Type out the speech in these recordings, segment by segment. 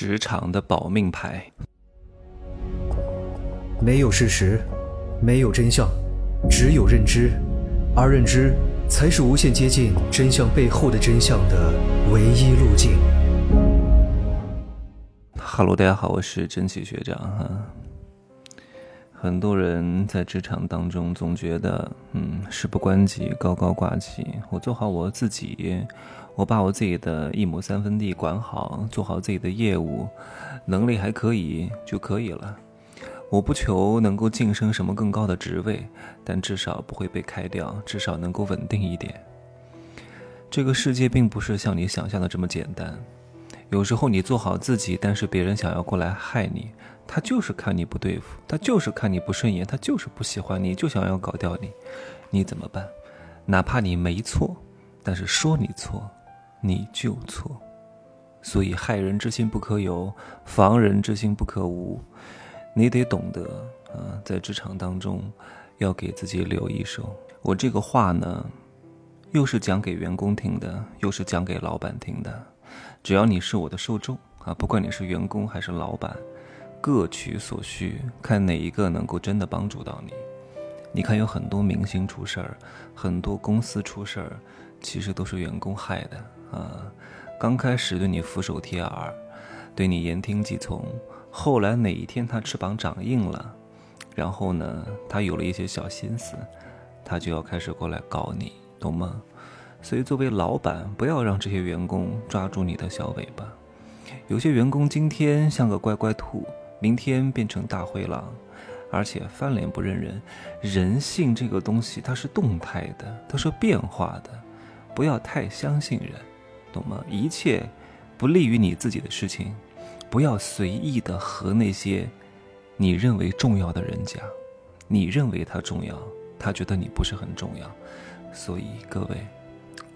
职场的保命牌。没有事实，没有真相，只有认知，而认知才是无限接近真相背后的真相的唯一路径。哈喽，大家好，我是真奇学长哈。很多人在职场当中总觉得，嗯，事不关己，高高挂起，我做好我自己。我把我自己的一亩三分地管好，做好自己的业务，能力还可以就可以了。我不求能够晋升什么更高的职位，但至少不会被开掉，至少能够稳定一点。这个世界并不是像你想象的这么简单。有时候你做好自己，但是别人想要过来害你，他就是看你不对付，他就是看你不顺眼，他就是不喜欢你，就想要搞掉你，你怎么办？哪怕你没错，但是说你错。你就错，所以害人之心不可有，防人之心不可无。你得懂得啊，在职场当中，要给自己留一手。我这个话呢，又是讲给员工听的，又是讲给老板听的。只要你是我的受众啊，不管你是员工还是老板，各取所需，看哪一个能够真的帮助到你。你看，有很多明星出事儿，很多公司出事儿，其实都是员工害的。啊，刚开始对你俯首帖耳，对你言听计从，后来哪一天他翅膀长硬了，然后呢，他有了一些小心思，他就要开始过来搞你，懂吗？所以作为老板，不要让这些员工抓住你的小尾巴。有些员工今天像个乖乖兔，明天变成大灰狼，而且翻脸不认人。人性这个东西它是动态的，它是变化的，不要太相信人。懂吗？一切不利于你自己的事情，不要随意的和那些你认为重要的人讲。你认为他重要，他觉得你不是很重要。所以各位，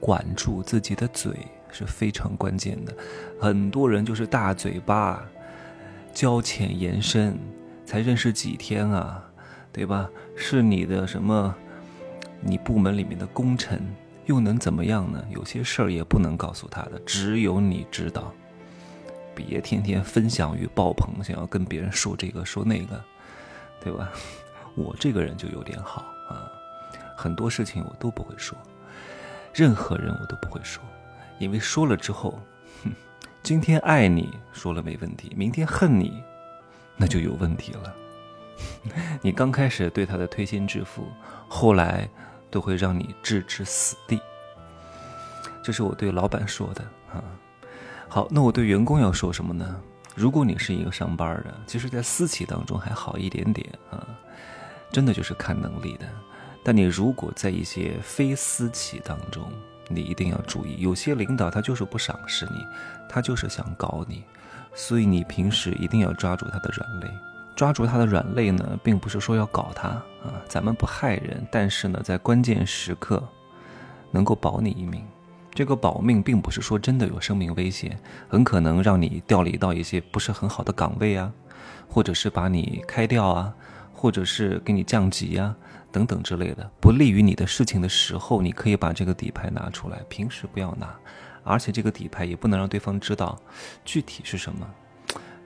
管住自己的嘴是非常关键的。很多人就是大嘴巴，交浅言深，才认识几天啊，对吧？是你的什么？你部门里面的功臣。又能怎么样呢？有些事儿也不能告诉他的，只有你知道。别天天分享欲爆棚，想要跟别人说这个说那个，对吧？我这个人就有点好啊，很多事情我都不会说，任何人我都不会说，因为说了之后，哼，今天爱你说了没问题，明天恨你，那就有问题了。你刚开始对他的推心置腹，后来。都会让你置之死地，这是我对老板说的啊。好，那我对员工要说什么呢？如果你是一个上班的，其实，在私企当中还好一点点啊，真的就是看能力的。但你如果在一些非私企当中，你一定要注意，有些领导他就是不赏识你，他就是想搞你，所以你平时一定要抓住他的软肋。抓住他的软肋呢，并不是说要搞他啊，咱们不害人，但是呢，在关键时刻能够保你一命。这个保命并不是说真的有生命危险，很可能让你调离到一些不是很好的岗位啊，或者是把你开掉啊，或者是给你降级啊，等等之类的不利于你的事情的时候，你可以把这个底牌拿出来，平时不要拿，而且这个底牌也不能让对方知道具体是什么，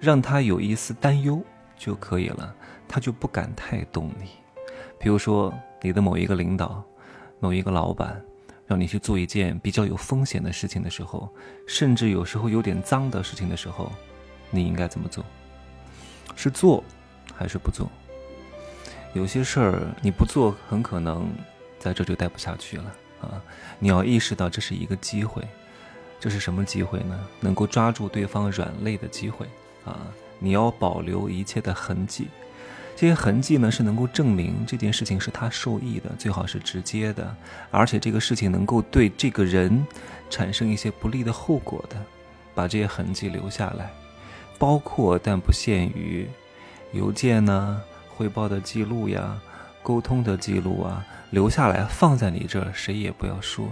让他有一丝担忧。就可以了，他就不敢太动你。比如说，你的某一个领导、某一个老板，让你去做一件比较有风险的事情的时候，甚至有时候有点脏的事情的时候，你应该怎么做？是做还是不做？有些事儿你不做，很可能在这就待不下去了啊！你要意识到这是一个机会，这是什么机会呢？能够抓住对方软肋的机会啊！你要保留一切的痕迹，这些痕迹呢是能够证明这件事情是他受益的，最好是直接的，而且这个事情能够对这个人产生一些不利的后果的，把这些痕迹留下来，包括但不限于邮件呢、汇报的记录呀、沟通的记录啊，留下来放在你这儿，谁也不要说。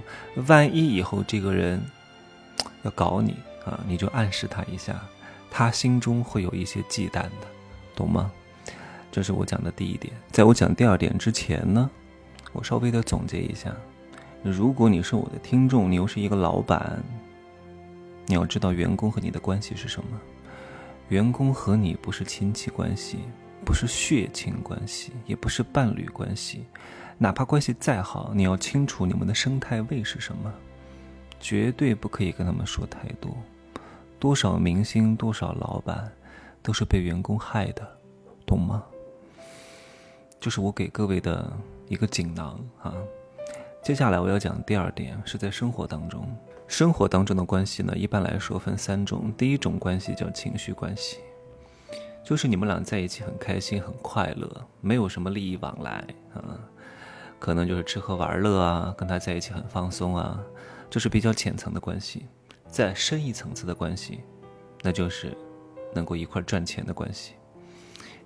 万一以后这个人要搞你啊，你就暗示他一下。他心中会有一些忌惮的，懂吗？这是我讲的第一点。在我讲第二点之前呢，我稍微的总结一下：如果你是我的听众，你又是一个老板，你要知道员工和你的关系是什么。员工和你不是亲戚关系，不是血亲关系，也不是伴侣关系。哪怕关系再好，你要清楚你们的生态位是什么，绝对不可以跟他们说太多。多少明星，多少老板，都是被员工害的，懂吗？就是我给各位的一个锦囊啊。接下来我要讲第二点，是在生活当中。生活当中的关系呢，一般来说分三种。第一种关系叫情绪关系，就是你们俩在一起很开心、很快乐，没有什么利益往来啊，可能就是吃喝玩乐啊，跟他在一起很放松啊，就是比较浅层的关系。再深一层次的关系，那就是能够一块赚钱的关系，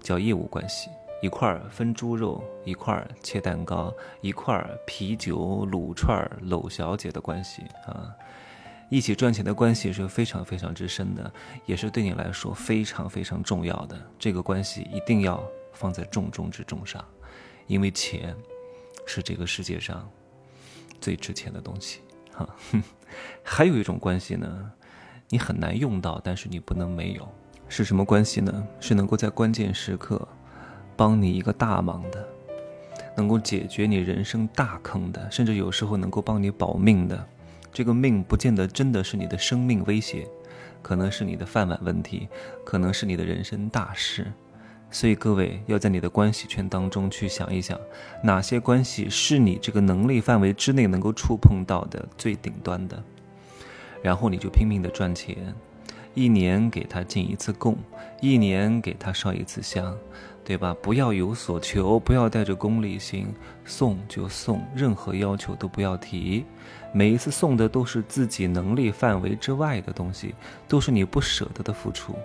叫业务关系。一块分猪肉，一块切蛋糕，一块啤酒、卤串、搂小姐的关系啊，一起赚钱的关系是非常非常之深的，也是对你来说非常非常重要的。这个关系一定要放在重中之重上，因为钱是这个世界上最值钱的东西哈。还有一种关系呢，你很难用到，但是你不能没有，是什么关系呢？是能够在关键时刻。帮你一个大忙的，能够解决你人生大坑的，甚至有时候能够帮你保命的，这个命不见得真的是你的生命威胁，可能是你的饭碗问题，可能是你的人生大事。所以各位要在你的关系圈当中去想一想，哪些关系是你这个能力范围之内能够触碰到的最顶端的，然后你就拼命的赚钱，一年给他进一次贡，一年给他烧一次香。对吧？不要有所求，不要带着功利心，送就送，任何要求都不要提。每一次送的都是自己能力范围之外的东西，都是你不舍得的付出。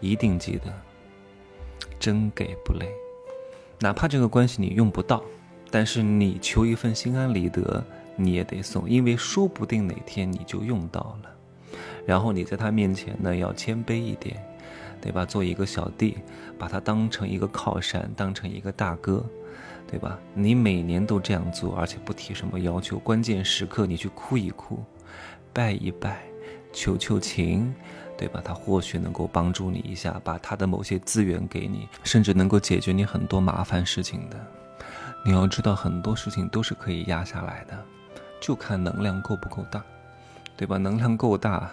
一定记得，真给不累。哪怕这个关系你用不到，但是你求一份心安理得，你也得送，因为说不定哪天你就用到了。然后你在他面前呢，要谦卑一点。对吧？做一个小弟，把他当成一个靠山，当成一个大哥，对吧？你每年都这样做，而且不提什么要求，关键时刻你去哭一哭，拜一拜，求求情，对吧？他或许能够帮助你一下，把他的某些资源给你，甚至能够解决你很多麻烦事情的。你要知道，很多事情都是可以压下来的，就看能量够不够大，对吧？能量够大，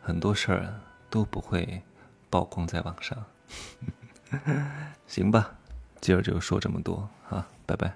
很多事儿都不会。曝光在网上，行吧，今儿就说这么多啊，拜拜。